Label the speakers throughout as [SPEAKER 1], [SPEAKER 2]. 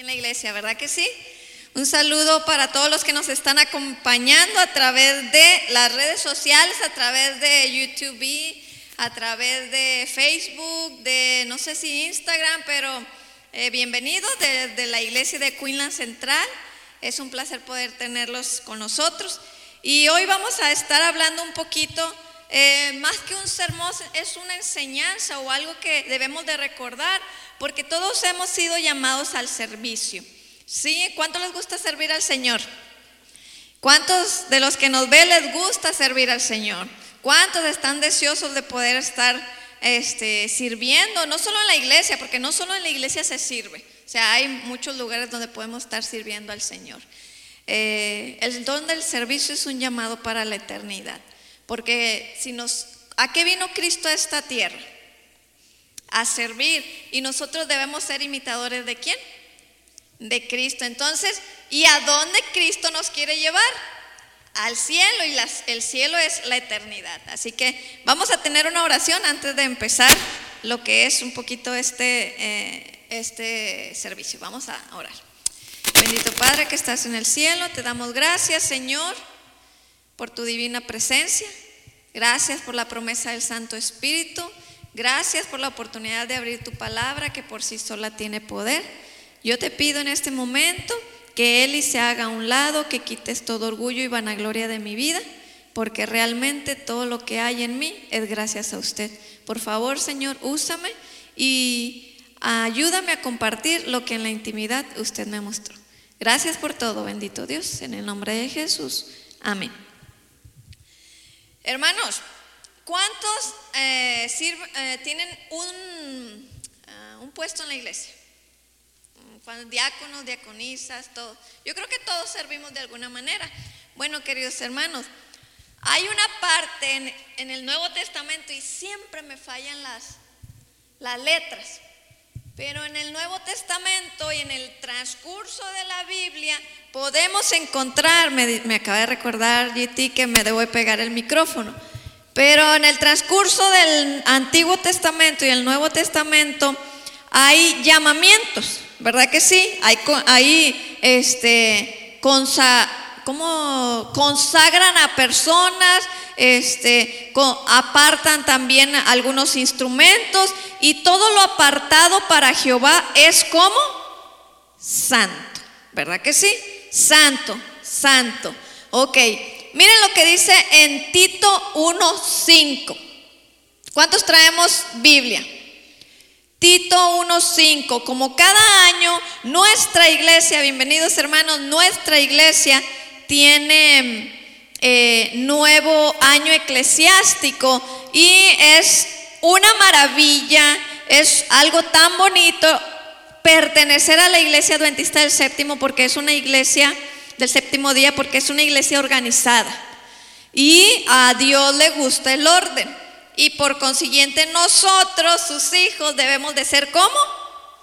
[SPEAKER 1] en la iglesia, ¿verdad que sí? Un saludo para todos los que nos están acompañando a través de las redes sociales, a través de YouTube, a través de Facebook, de no sé si Instagram, pero eh, bienvenidos de, la iglesia de Queenland Central. Es un placer poder tenerlos con nosotros. Y hoy vamos a estar hablando un poquito, eh, más que un sermón, es una enseñanza o algo que debemos de recordar porque todos hemos sido llamados al servicio. ¿Sí? ¿Cuánto les gusta servir al Señor? ¿Cuántos de los que nos ven les gusta servir al Señor? ¿Cuántos están deseosos de poder estar este, sirviendo? No solo en la iglesia, porque no solo en la iglesia se sirve. O sea, hay muchos lugares donde podemos estar sirviendo al Señor. Eh, el don del servicio es un llamado para la eternidad. Porque si nos, ¿a qué vino Cristo a esta tierra? A servir. Y nosotros debemos ser imitadores de quién? De Cristo. Entonces, ¿y a dónde Cristo nos quiere llevar? Al cielo y el cielo es la eternidad. Así que vamos a tener una oración antes de empezar lo que es un poquito este, eh, este servicio. Vamos a orar. Bendito Padre que estás en el cielo, te damos gracias Señor por tu divina presencia. Gracias por la promesa del Santo Espíritu. Gracias por la oportunidad de abrir tu palabra que por sí sola tiene poder. Yo te pido en este momento que Eli se haga a un lado, que quites todo orgullo y vanagloria de mi vida, porque realmente todo lo que hay en mí es gracias a usted. Por favor, Señor, úsame y ayúdame a compartir lo que en la intimidad usted me mostró. Gracias por todo, bendito Dios, en el nombre de Jesús. Amén. Hermanos, ¿Cuántos eh, eh, tienen un, ah, un, puesto en la iglesia? Diáconos, diaconisas, todos. Yo creo que todos servimos de alguna manera. Bueno, queridos hermanos, hay una parte en, en el Nuevo Testamento y siempre me fallan las, las letras. Pero en el Nuevo Testamento y en el transcurso de la Biblia podemos encontrar, me, me acaba de recordar GT que me debo pegar el micrófono, pero en el transcurso del Antiguo Testamento y el Nuevo Testamento hay llamamientos, ¿verdad que sí? Hay, este, como consagran a personas, este, apartan también algunos instrumentos y todo lo apartado para Jehová es como santo, ¿verdad que sí? Santo, santo. Ok, Miren lo que dice en Tito 1.5. ¿Cuántos traemos Biblia? Tito 1.5. Como cada año, nuestra iglesia, bienvenidos hermanos, nuestra iglesia tiene eh, nuevo año eclesiástico y es una maravilla, es algo tan bonito pertenecer a la iglesia adventista del séptimo porque es una iglesia del séptimo día porque es una iglesia organizada. Y a Dios le gusta el orden. Y por consiguiente nosotros, sus hijos, debemos de ser como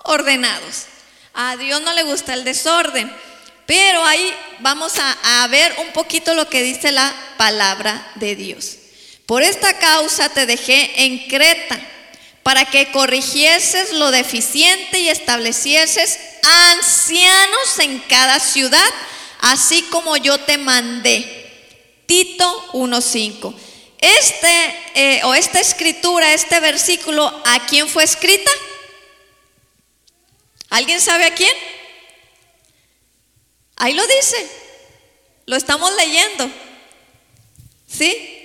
[SPEAKER 1] ordenados. A Dios no le gusta el desorden. Pero ahí vamos a, a ver un poquito lo que dice la palabra de Dios. Por esta causa te dejé en Creta para que corrigieses lo deficiente y establecieses ancianos en cada ciudad así como yo te mandé. Tito 1.5. Este, eh, o esta escritura, este versículo, ¿a quién fue escrita? ¿Alguien sabe a quién? Ahí lo dice. Lo estamos leyendo. ¿Sí?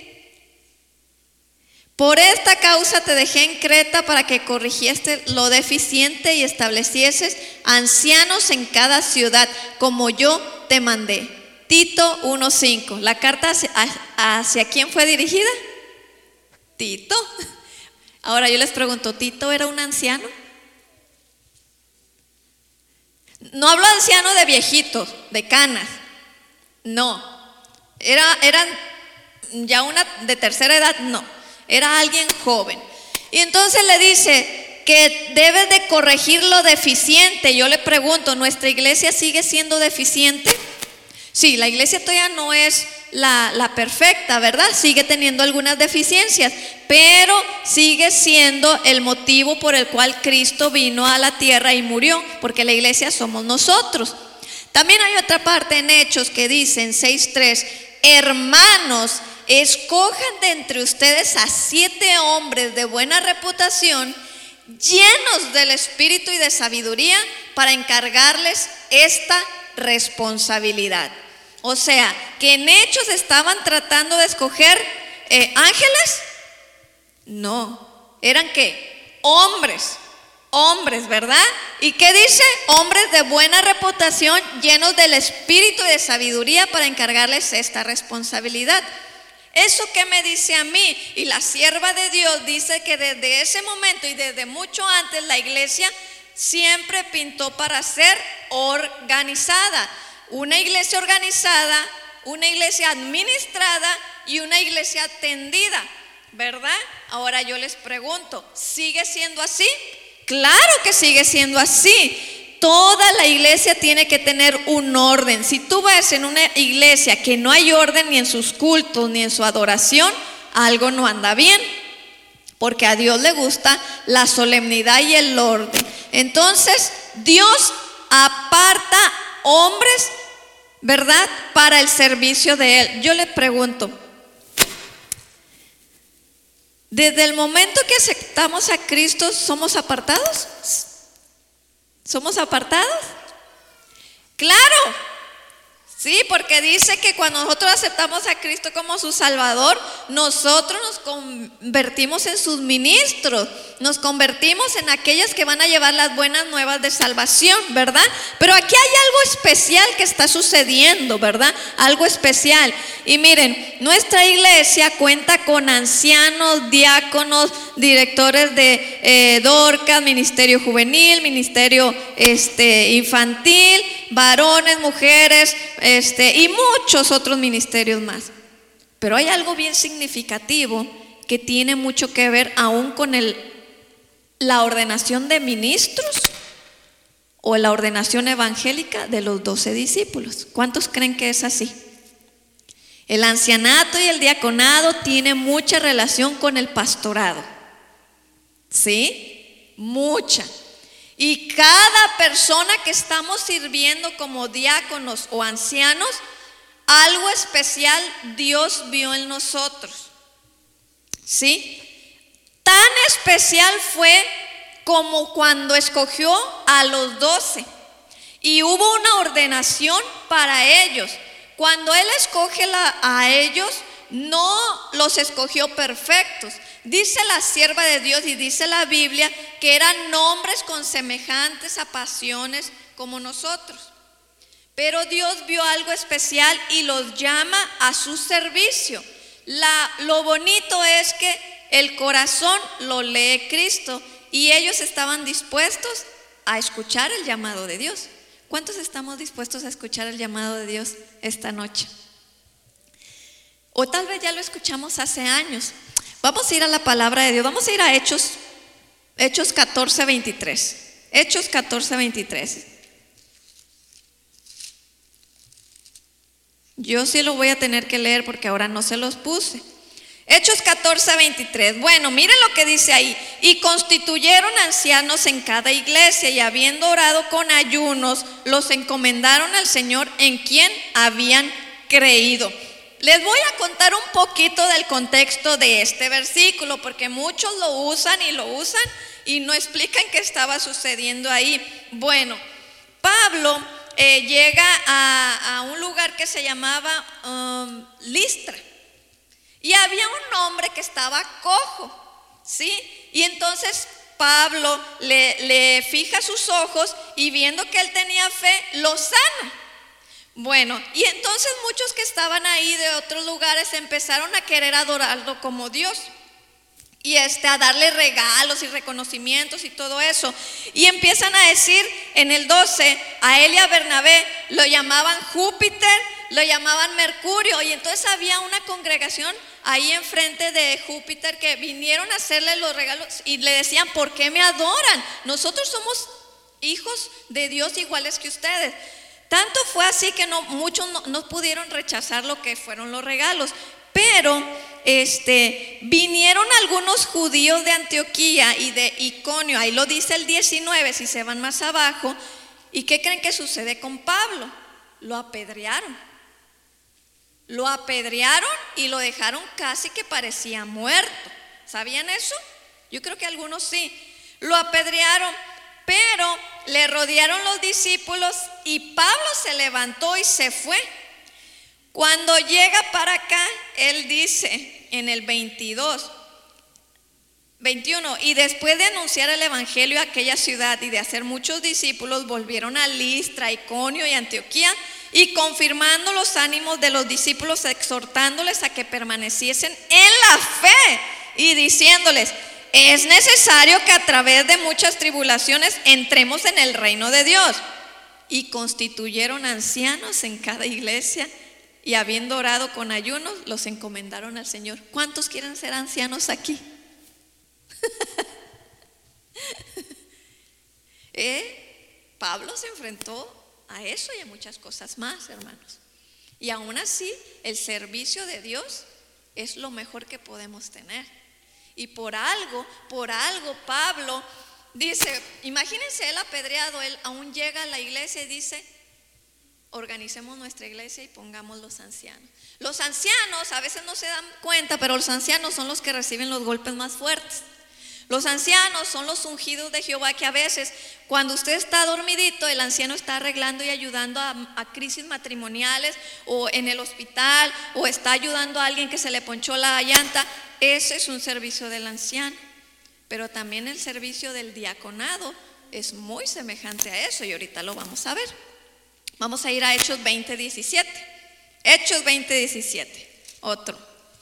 [SPEAKER 1] Por esta causa te dejé en Creta para que corrigiese lo deficiente y establecieses ancianos en cada ciudad, como yo te mandé. Tito 1.5. ¿La carta hacia, quién fue dirigida? Tito. Ahora yo les pregunto, ¿Tito era un anciano? No hablo anciano de viejitos, de canas. No. Era, eran ya una de tercera edad, no. Era alguien joven. Y entonces le dice, que debe de corregir lo deficiente. Yo le pregunto, ¿nuestra iglesia sigue siendo deficiente? Sí, la iglesia todavía no es la, la, perfecta, ¿verdad? Sigue teniendo algunas deficiencias, pero sigue siendo el motivo por el cual Cristo vino a la tierra y murió, porque la iglesia somos nosotros. También hay otra parte en Hechos que dice en 6.3, hermanos, escojan de entre ustedes a siete hombres de buena reputación, llenos del espíritu y de sabiduría, para encargarles esta responsabilidad. O sea, que en hechos estaban tratando de escoger eh, ángeles. No, eran qué? Hombres, hombres, ¿verdad? ¿Y qué dice? Hombres de buena reputación, llenos del espíritu y de sabiduría para encargarles esta responsabilidad. ¿Eso qué me dice a mí? Y la sierva de Dios dice que desde ese momento y desde mucho antes la iglesia siempre pintó para ser organizada. Una iglesia organizada, una iglesia administrada y una iglesia atendida, ¿verdad? Ahora yo les pregunto, ¿sigue siendo así? Claro que sigue siendo así. Toda la iglesia tiene que tener un orden. Si tú ves en una iglesia que no hay orden ni en sus cultos ni en su adoración, algo no anda bien. Porque a Dios le gusta la solemnidad y el orden. Entonces, Dios aparta hombres, ¿verdad? Para el servicio de Él. Yo le pregunto, desde el momento que aceptamos a Cristo, ¿somos apartados? ¿Somos apartados? Claro, Sí, porque dice que cuando nosotros aceptamos a Cristo como su Salvador, nosotros nos convertimos en sus ministros, nos convertimos en aquellas que van a llevar las buenas nuevas de salvación, ¿verdad? Pero aquí hay algo especial que está sucediendo, ¿verdad? Algo especial. Y miren, nuestra iglesia cuenta con ancianos, diáconos, directores de eh, Dorcas, Ministerio Juvenil, Ministerio este, Infantil, varones, mujeres este, y muchos otros ministerios más. Pero hay algo bien significativo que tiene mucho que ver aún con el, la ordenación de ministros o la ordenación evangélica de los doce discípulos. ¿Cuántos creen que es así? El ancianato y el diaconado tienen mucha relación con el pastorado. ¿Sí? Mucha. Y cada persona que estamos sirviendo como diáconos o ancianos, algo especial Dios vio en nosotros. ¿Sí? Tan especial fue como cuando escogió a los doce. Y hubo una ordenación para ellos. Cuando Él escoge a ellos, no los escogió perfectos. Dice la sierva de Dios y dice la Biblia que eran hombres con semejantes a pasiones como nosotros. Pero Dios vio algo especial y los llama a su servicio. Lo bonito es que el corazón lo lee Cristo y ellos estaban dispuestos a escuchar el llamado de Dios. ¿Cuántos estamos dispuestos a escuchar el llamado de Dios esta noche? O tal vez ya lo escuchamos hace años. Vamos a ir a la palabra de Dios. Vamos a ir a Hechos, Hechos 14, 23. Hechos 14, 23. Yo sí lo voy a tener que leer porque ahora no se los puse. Hechos 14, 23. Bueno, miren lo que dice ahí. Y constituyeron ancianos en cada iglesia y habiendo orado con ayunos, los encomendaron al Señor en quien habían creído. Les voy a contar un poquito del contexto de este versículo, porque muchos lo usan y lo usan y no explican qué estaba sucediendo ahí. Bueno, Pablo eh, llega a, un lugar que se llamaba um, Listra y había un hombre que estaba cojo, ¿sí? Y entonces Pablo le, le fija sus ojos y viendo que él tenía fe, lo sana. Bueno, y entonces muchos que estaban ahí de otros lugares empezaron a querer adorarlo como Dios y este a darle regalos y reconocimientos y todo eso. Y empiezan a decir en el 12 a él y a Bernabé lo llamaban Júpiter, lo llamaban Mercurio y entonces había una congregación ahí enfrente de Júpiter que vinieron a hacerle los regalos y le decían, "¿Por qué me adoran? Nosotros somos hijos de Dios iguales que ustedes." Tanto fue así que no, muchos no, pudieron rechazar lo que fueron los regalos. Pero este, vinieron algunos judíos de Antioquía y de Iconio, ahí lo dice el 19, si se van más abajo. ¿Y qué creen que sucede con Pablo? Lo apedrearon. Lo apedrearon y lo dejaron casi que parecía muerto. ¿Sabían eso? Yo creo que algunos sí. Lo apedrearon, pero le rodearon los discípulos y Pablo se levantó y se fue. Cuando llega para acá, él dice en el 22, 21, y después de anunciar el Evangelio a aquella ciudad y de hacer muchos discípulos, volvieron a Listra, Iconio y Antioquía y confirmando los ánimos de los discípulos, exhortándoles a que permaneciesen en la fe y diciéndoles, es necesario que a través de muchas tribulaciones entremos en el reino de Dios. Y constituyeron ancianos en cada iglesia y habiendo orado con ayunos, los encomendaron al Señor. ¿Cuántos quieren ser ancianos aquí? ¿Eh? Pablo se enfrentó a eso y a muchas cosas más, hermanos. Y aún así, el servicio de Dios es lo mejor que podemos tener. Y por algo, por algo, Pablo dice, imagínense él apedreado, él aún llega a la iglesia y dice, organicemos nuestra iglesia y pongamos los ancianos. Los ancianos a veces no se dan cuenta, pero los ancianos son los que reciben los golpes más fuertes. Los ancianos son los ungidos de Jehová que a veces cuando usted está dormidito, el anciano está arreglando y ayudando a, crisis matrimoniales o en el hospital o está ayudando a alguien que se le ponchó la llanta. Ese es un servicio del anciano. Pero también el servicio del diaconado es muy semejante a eso y ahorita lo vamos a ver. Vamos a ir a Hechos 20:17. Hechos 20:17. Otro.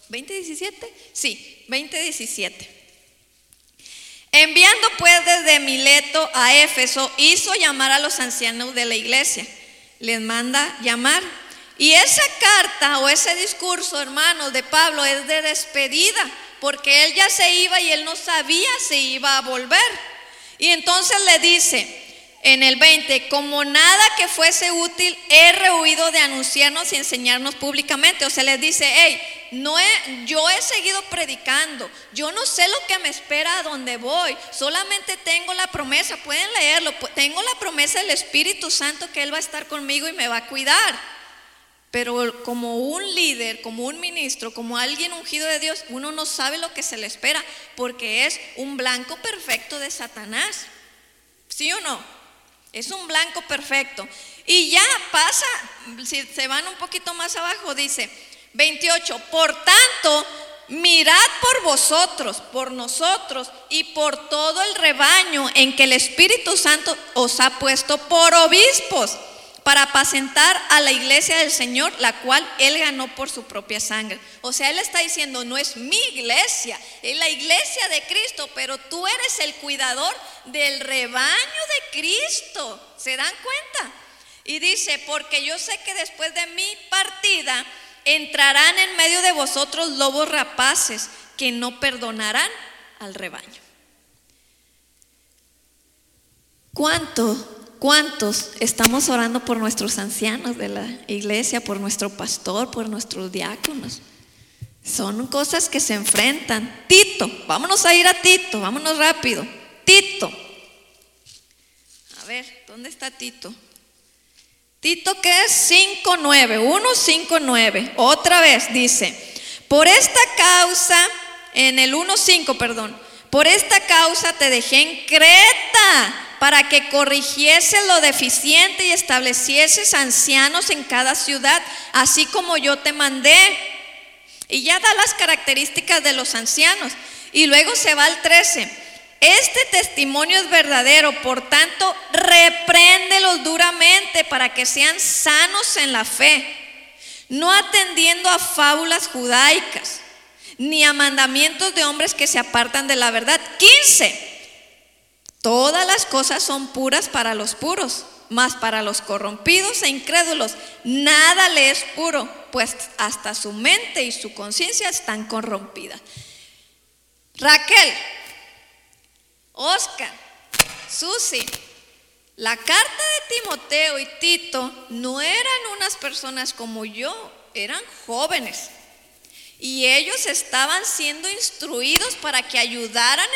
[SPEAKER 1] ¿20:17? Sí, 20:17. Enviando pues desde Mileto a Éfeso, hizo llamar a los ancianos de la iglesia. Les manda llamar. Y esa carta o ese discurso, hermanos, de Pablo es de despedida, porque él ya se iba y él no sabía si iba a volver. Y entonces le dice, en el 20, como nada que fuese útil, he rehuido de anunciarnos y enseñarnos públicamente. O sea, les dice, hey, no he, yo he seguido predicando, yo no sé lo que me espera a donde voy, solamente tengo la promesa, pueden leerlo, tengo la promesa del Espíritu Santo que Él va a estar conmigo y me va a cuidar. Pero como un líder, como un ministro, como alguien ungido de Dios, uno no sabe lo que se le espera porque es un blanco perfecto de Satanás. ¿Sí o no? Es un blanco perfecto. Y ya pasa, si se van un poquito más abajo, dice 28, por tanto, mirad por vosotros, por nosotros y por todo el rebaño en que el Espíritu Santo os ha puesto por obispos para apacentar a la iglesia del Señor, la cual Él ganó por su propia sangre. O sea, Él está diciendo, no es mi iglesia, es la iglesia de Cristo, pero tú eres el cuidador del rebaño de Cristo. ¿Se dan cuenta? Y dice, porque yo sé que después de mi partida entrarán en medio de vosotros lobos rapaces que no perdonarán al rebaño. ¿Cuánto ¿Cuántos estamos orando por nuestros ancianos de la iglesia, por nuestro pastor, por nuestros diáconos? Son cosas que se enfrentan. Tito, vámonos a ir a Tito, vámonos rápido. Tito. A ver, ¿dónde está Tito? Tito que es 5.9, 1.5.9. Otra vez dice, por esta causa, en el 1.5, perdón, por esta causa te dejé en Creta para que corrigiese lo deficiente y establecieses ancianos en cada ciudad, así como yo te mandé. Y ya da las características de los ancianos. Y luego se va al 13. Este testimonio es verdadero, por tanto, repréndelos duramente para que sean sanos en la fe, no atendiendo a fábulas judaicas, ni a mandamientos de hombres que se apartan de la verdad. 15. Todas las cosas son puras para los puros, mas para los corrompidos e incrédulos nada le es puro, pues hasta su mente y su conciencia están corrompidas. Raquel, Oscar, Susi, La carta de Timoteo y Tito no eran unas personas como yo, eran jóvenes. Y ellos estaban siendo instruidos para que ayudaran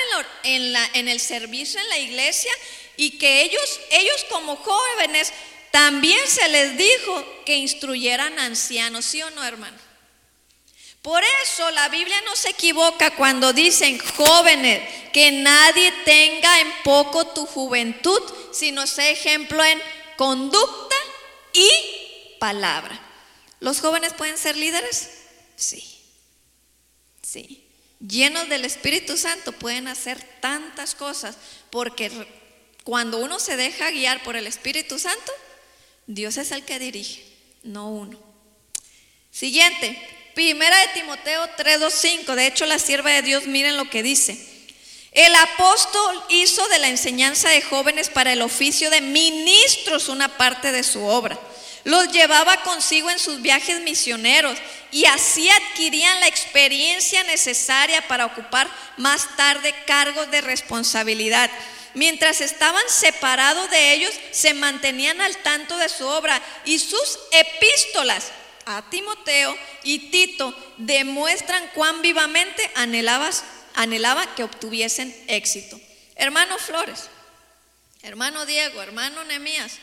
[SPEAKER 1] en, el servicio en la iglesia y que ellos, ellos como jóvenes, también se les dijo que instruyeran ancianos, ¿sí o no, hermano? Por eso la Biblia no se equivoca cuando dicen jóvenes, que nadie tenga en poco tu juventud, sino sea ejemplo en conducta y palabra. ¿Los jóvenes pueden ser líderes? Sí. Sí. Llenos del Espíritu Santo pueden hacer tantas cosas porque cuando uno se deja guiar por el Espíritu Santo, Dios es el que dirige, no uno. Siguiente, Primera de Timoteo 3:25. De hecho, la sierva de Dios, miren lo que dice. El apóstol hizo de la enseñanza de jóvenes para el oficio de ministros una parte de su obra. Los llevaba consigo en sus viajes misioneros y así adquirían la experiencia necesaria para ocupar más tarde cargos de responsabilidad. Mientras estaban separados de ellos, se mantenían al tanto de su obra y sus epístolas a Timoteo y Tito demuestran cuán vivamente anhelabas, anhelaba que obtuviesen éxito. Hermano Flores, hermano Diego, hermano Nemías,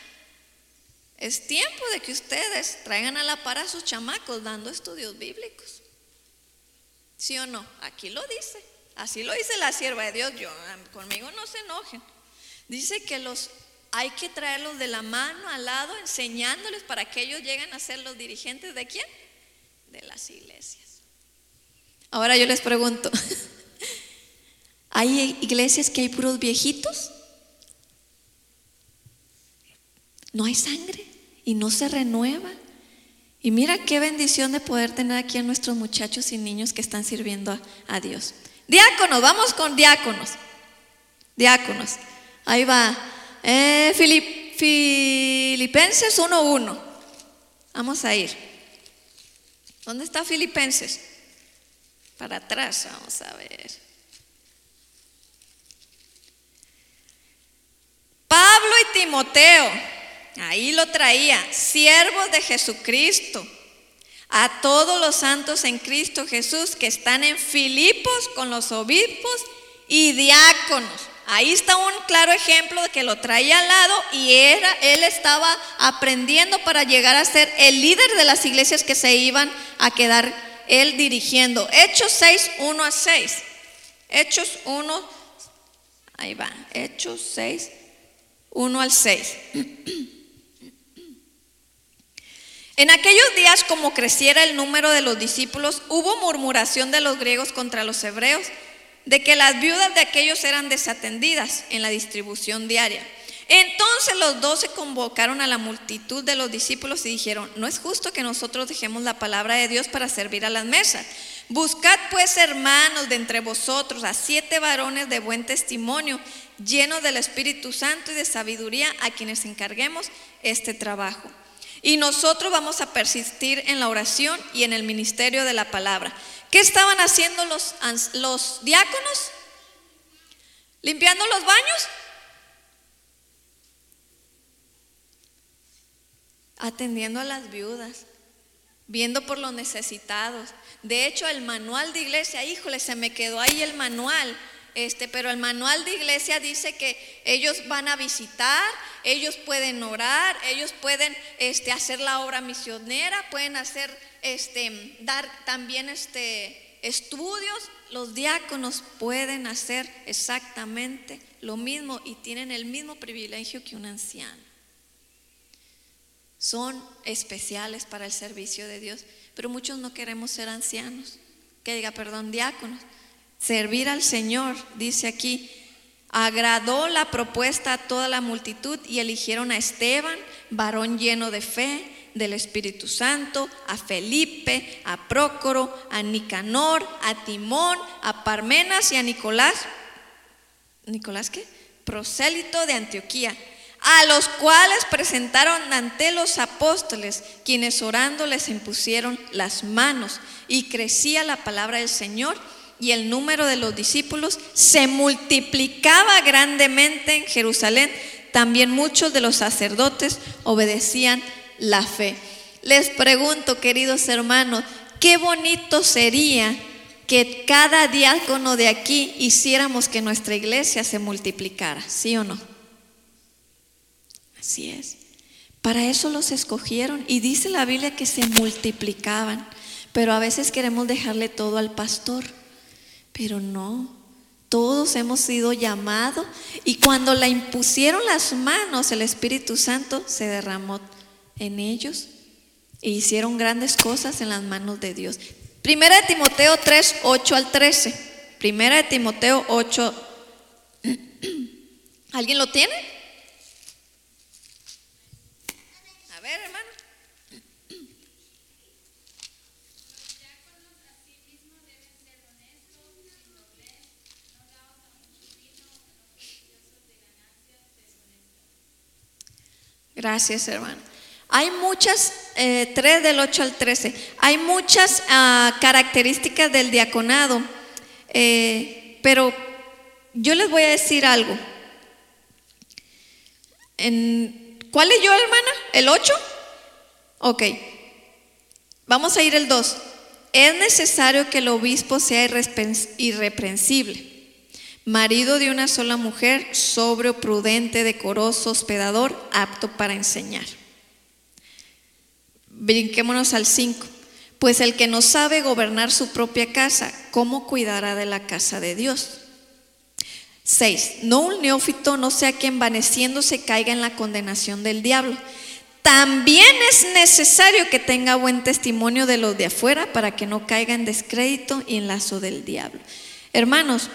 [SPEAKER 1] es tiempo de que ustedes traigan a la par a sus chamacos dando estudios bíblicos. ¿Sí o no? Aquí lo dice. Así lo dice la sierva de Dios. Yo, conmigo no se enojen. Dice que los hay que traerlos de la mano al lado, enseñándoles para que ellos lleguen a ser los dirigentes de quién? De las iglesias. Ahora yo les pregunto, ¿hay iglesias que hay puros viejitos? No hay sangre y no se renueva. Y mira qué bendición de poder tener aquí a nuestros muchachos y niños que están sirviendo a, Dios. Diáconos, vamos con diáconos. Diáconos. Ahí va eh, Filipenses 1.1. Vamos a ir. ¿Dónde está Filipenses? Para atrás, vamos a ver. Pablo y Timoteo, ahí lo traía, siervos de Jesucristo, a todos los santos en Cristo Jesús que están en Filipos con los obispos y diáconos Ahí está un claro ejemplo de que lo traía al lado y era, él estaba aprendiendo para llegar a ser el líder de las iglesias que se iban a quedar él dirigiendo. Hechos 6, 1 a 6. Hechos 1, ahí va, Hechos 6, 1 al 6. En aquellos días, como creciera el número de los discípulos, hubo murmuración de los griegos contra los hebreos de que las viudas de aquellos eran desatendidas en la distribución diaria. Entonces los doce convocaron a la multitud de los discípulos y dijeron, no es justo que nosotros dejemos la palabra de Dios para servir a las mesas. Buscad pues hermanos de entre vosotros a siete varones de buen testimonio, llenos del Espíritu Santo y de sabiduría, a quienes encarguemos este trabajo. Y nosotros vamos a persistir en la oración y en el ministerio de la palabra. ¿Qué estaban haciendo los, los diáconos? ¿Limpiando los baños? Atendiendo a las viudas, viendo por los necesitados. De hecho, el manual de iglesia, híjole, se me quedó ahí el manual. Este, pero el manual de iglesia dice que ellos van a visitar, ellos pueden orar, ellos pueden este, hacer la obra misionera, pueden hacer este, dar también este, estudios, los diáconos pueden hacer exactamente lo mismo y tienen el mismo privilegio que un anciano. Son especiales para el servicio de Dios, pero muchos no queremos ser ancianos, que diga, perdón, diáconos. Servir al Señor, dice aquí, agradó la propuesta a toda la multitud y eligieron a Esteban, varón lleno de fe del Espíritu Santo, a Felipe, a Prócoro, a Nicanor, a Timón, a Parmenas y a Nicolás. ¿Nicolás qué? Prosélito de Antioquía, a los cuales presentaron ante los apóstoles, quienes orando les impusieron las manos y crecía la palabra del Señor y el número de los discípulos se multiplicaba grandemente en Jerusalén también muchos de los sacerdotes obedecían la fe. Les pregunto, queridos hermanos, qué bonito sería que cada diácono de aquí hiciéramos que nuestra iglesia se multiplicara, ¿sí o no? Así es. Para eso los escogieron y dice la Biblia que se multiplicaban, pero a veces queremos dejarle todo al pastor, pero no. Todos hemos sido llamados y cuando la impusieron las manos, el Espíritu Santo se derramó en ellos e hicieron grandes cosas en las manos de Dios. Primera de Timoteo 3, 8 al 13. Primera de Timoteo 8. ¿Alguien lo tiene? Gracias, hermano. Hay muchas, eh, 3 del 8 al 13, hay muchas ah, características del diaconado, eh, pero yo les voy a decir algo. En, ¿Cuál es yo, hermana? ¿El 8? Ok. Vamos a ir el 2. Es necesario que el obispo sea irreprensible marido de una sola mujer, sobrio, prudente, decoroso, hospedador, apto para enseñar. Brinquémonos al 5. Pues el que no sabe gobernar su propia casa, ¿cómo cuidará de la casa de Dios? 6. No un neófito no sea que envaneciéndose caiga en la condenación del diablo. También es necesario que tenga buen testimonio de los de afuera para que no caiga en descrédito y en lazo del diablo. Hermanos,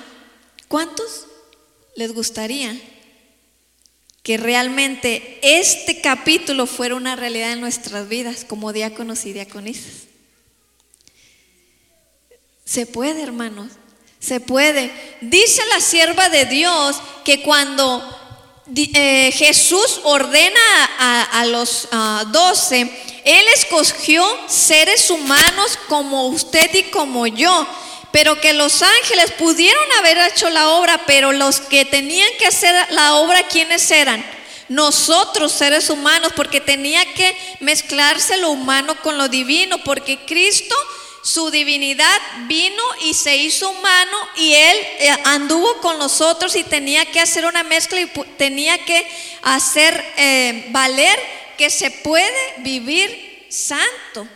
[SPEAKER 1] ¿Cuántos les gustaría que realmente este capítulo fuera una realidad en nuestras vidas como diáconos y diaconisas? Se puede, hermanos, se puede. Dice la sierva de Dios que cuando eh, Jesús ordena a, los doce, Él escogió seres humanos como usted y como yo pero que los ángeles pudieron haber hecho la obra, pero los que tenían que hacer la obra, ¿quiénes eran? Nosotros, seres humanos, porque tenía que mezclarse lo humano con lo divino, porque Cristo, su divinidad, vino y se hizo humano y Él eh, anduvo con nosotros y tenía que hacer una mezcla y tenía que hacer eh, valer que se puede vivir santo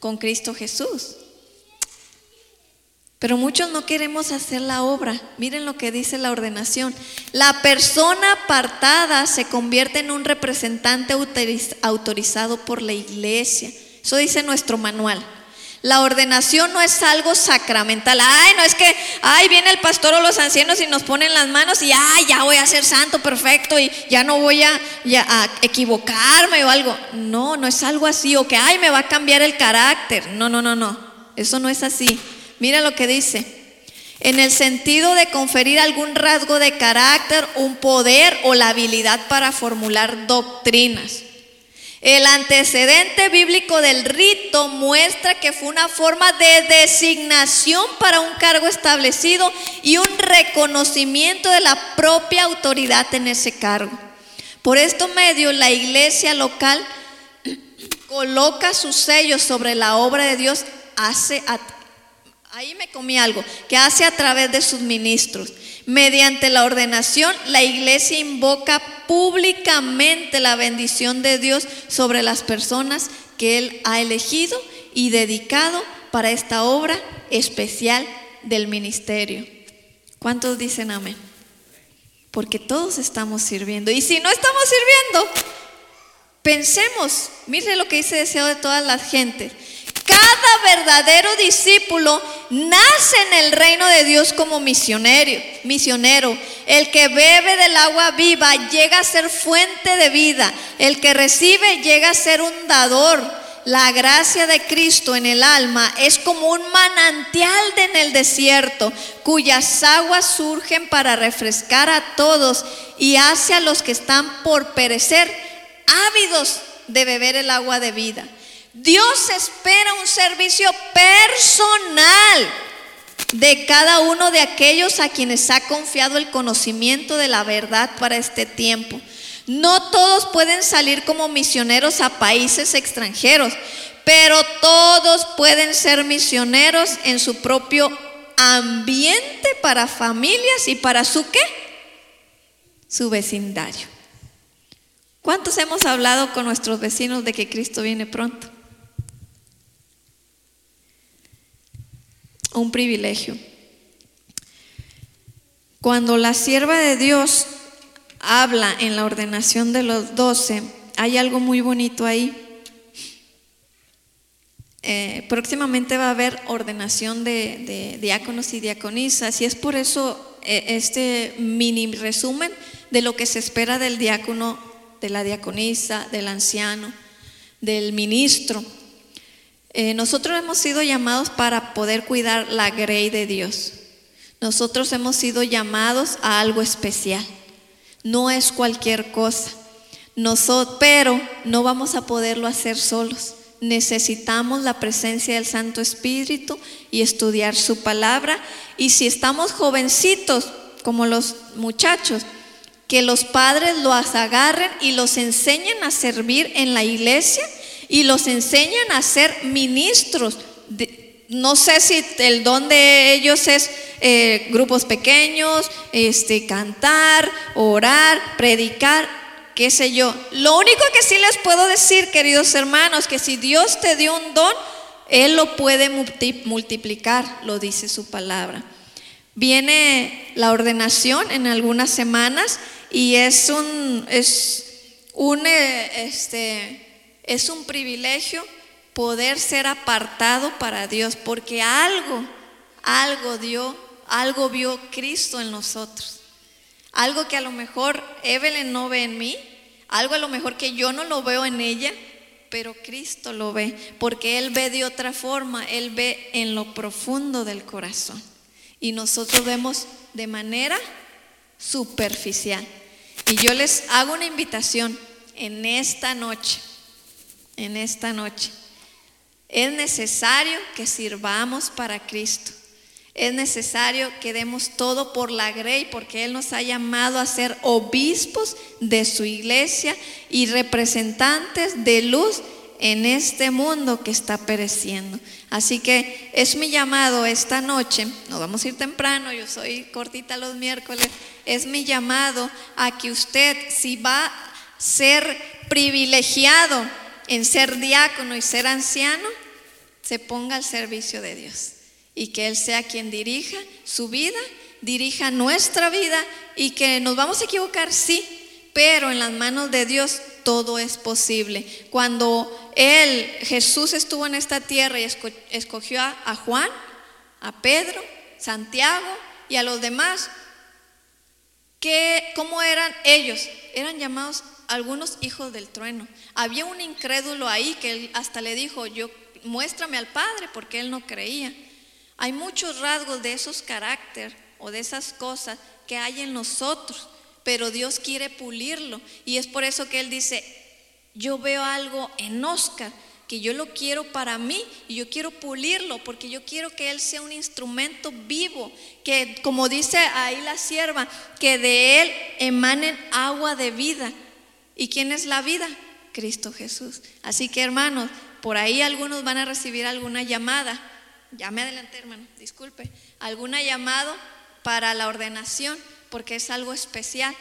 [SPEAKER 1] con Cristo Jesús. Pero muchos no queremos hacer la obra. Miren lo que dice la ordenación. La persona apartada se convierte en un representante autorizado por la iglesia. Eso dice nuestro manual. La ordenación no es algo sacramental. Ay, no es que, ay, viene el pastor o los ancianos y nos ponen las manos y, ay, ya voy a ser santo, perfecto, y ya no voy a, a equivocarme o algo. No, no es algo así. O que, ay, me va a cambiar el carácter. No, no, no, no. Eso no es así. Mira lo que dice. En el sentido de conferir algún rasgo de carácter, un poder o la habilidad para formular doctrinas. El antecedente bíblico del rito muestra que fue una forma de designación para un cargo establecido y un reconocimiento de la propia autoridad en ese cargo. Por estos medios, la iglesia local coloca su sello sobre la obra de Dios, hace Ahí me comí algo, que hace a través de sus ministros. Mediante la ordenación, la iglesia invoca públicamente la bendición de Dios sobre las personas que Él ha elegido y dedicado para esta obra especial del ministerio. ¿Cuántos dicen amén? Porque todos estamos sirviendo. Y si no estamos sirviendo, pensemos, mire lo que dice deseo de todas las gentes cada verdadero discípulo nace en el reino de Dios como misionero, misionero. El que bebe del agua viva llega a ser fuente de vida. El que recibe llega a ser un dador. La gracia de Cristo en el alma es como un manantial en el desierto, cuyas aguas surgen para refrescar a todos y hace a los que están por perecer ávidos de beber el agua de vida. Dios espera un servicio personal de cada uno de aquellos a quienes ha confiado el conocimiento de la verdad para este tiempo. No todos pueden salir como misioneros a países extranjeros, pero todos pueden ser misioneros en su propio ambiente para familias y para su qué? Su vecindario. ¿Cuántos hemos hablado con nuestros vecinos de que Cristo viene pronto? Un privilegio. Cuando la sierva de Dios habla en la ordenación de los doce, hay algo muy bonito ahí. Eh, próximamente va a haber ordenación de, diáconos y diaconisas y es por eso eh, este mini resumen de lo que se espera del diácono, de la diaconisa, del anciano, del ministro. Eh, nosotros hemos sido llamados para poder cuidar la grey de Dios. Nosotros hemos sido llamados a algo especial. No es cualquier cosa. Nosotros, pero no vamos a poderlo hacer solos necesitamos la presencia del Santo Espíritu y estudiar su palabra. Y si estamos jovencitos, como los muchachos, que los padres los agarren y los enseñen a servir en la iglesia y los enseñan a ser ministros. no sé si el don de ellos es eh, grupos pequeños, este, cantar, orar, predicar qué sé yo. Lo único que sí les puedo decir, queridos hermanos, que si Dios te dio un don, Él lo puede multiplicar, lo dice su palabra. Viene la ordenación en algunas semanas y es un, es un, eh, este, es un privilegio poder ser apartado para Dios, porque algo, algo dio, algo vio Cristo en nosotros algo que a lo mejor Evelyn no ve en mí, algo a lo mejor que yo no lo veo en ella, pero Cristo lo ve, porque Él ve de otra forma, Él ve en lo profundo del corazón. Y nosotros vemos de manera superficial. Y yo les hago una invitación en esta noche, en esta noche. Es necesario que sirvamos para Cristo. Es necesario que demos todo por la grey, porque Él nos ha llamado a ser obispos de su iglesia y representantes de luz en este mundo que está pereciendo. Así que es mi llamado esta noche, nos vamos a ir temprano, yo soy cortita los miércoles, es mi llamado a que usted, si va a ser privilegiado en ser diácono y ser anciano, se ponga al servicio de Dios y que Él sea quien dirija su vida, dirija nuestra vida y que nos vamos a equivocar, sí, pero en las manos de Dios todo es posible. Cuando Él, Jesús estuvo en esta tierra y escogió a, Juan, a Pedro, Santiago y a los demás, ¿cómo eran ellos? Eran llamados algunos hijos del trueno. Había un incrédulo ahí que él hasta le dijo, yo muéstrame al Padre porque él no creía. Hay muchos rasgos de esos carácter o de esas cosas que hay en nosotros, pero Dios quiere pulirlo. Y es por eso que Él dice, yo veo algo en Oscar que yo lo quiero para mí y yo quiero pulirlo porque yo quiero que Él sea un instrumento vivo, que como dice ahí la sierva, que de Él emanen agua de vida. ¿Y quién es la vida? Cristo Jesús. Así que hermanos, por ahí algunos van a recibir alguna llamada ya me adelanté hermano, disculpe, alguna llamado para la ordenación, porque es algo especial.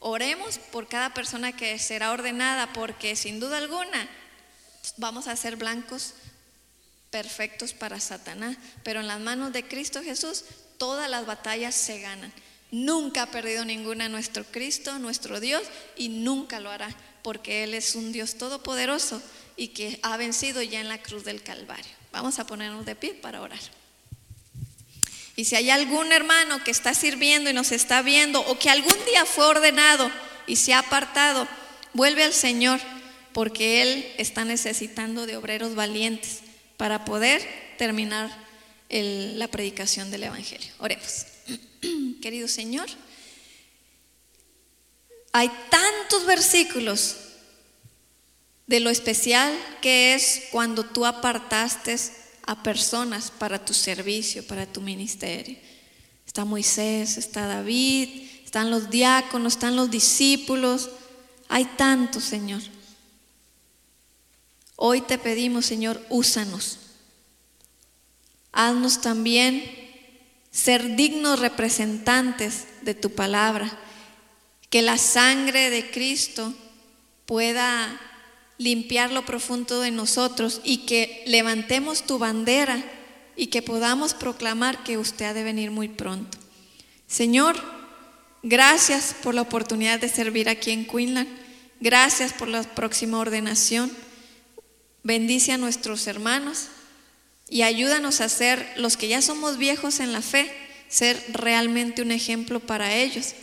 [SPEAKER 1] Oremos por cada persona que será ordenada, porque sin duda alguna vamos a ser blancos perfectos para Satanás, pero en las manos de Cristo Jesús todas las batallas se ganan. Nunca ha perdido ninguna nuestro Cristo, nuestro Dios, y nunca lo hará, porque Él es un Dios todopoderoso y que ha vencido ya en la cruz del Calvario. Vamos a ponernos de pie para orar. Y si hay algún hermano que está sirviendo y nos está viendo o que algún día fue ordenado y se ha apartado, vuelve al Señor porque Él está necesitando de obreros valientes para poder terminar la predicación del Evangelio. Oremos. Querido Señor, hay tantos versículos de lo especial que es cuando tú apartaste a personas para tu servicio, para tu ministerio. Está Moisés, está David, están los diáconos, están los discípulos, Hay tanto, Señor. Hoy te pedimos, Señor, úsanos. Haznos también ser dignos representantes de tu palabra. Que la sangre de Cristo pueda limpiar lo profundo de nosotros y que levantemos tu bandera y que podamos proclamar que usted ha de venir muy pronto. Señor, gracias por la oportunidad de servir aquí en Queensland. Gracias por la próxima ordenación. Bendice a nuestros hermanos y ayúdanos a ser los que ya somos viejos en la fe, ser realmente un ejemplo para ellos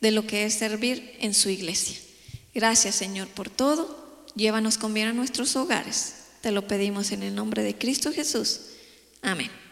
[SPEAKER 1] de lo que es servir en su iglesia. Gracias Señor por todo. Llévanos con bien a nuestros hogares. Te lo pedimos en el nombre de Cristo Jesús. Amén.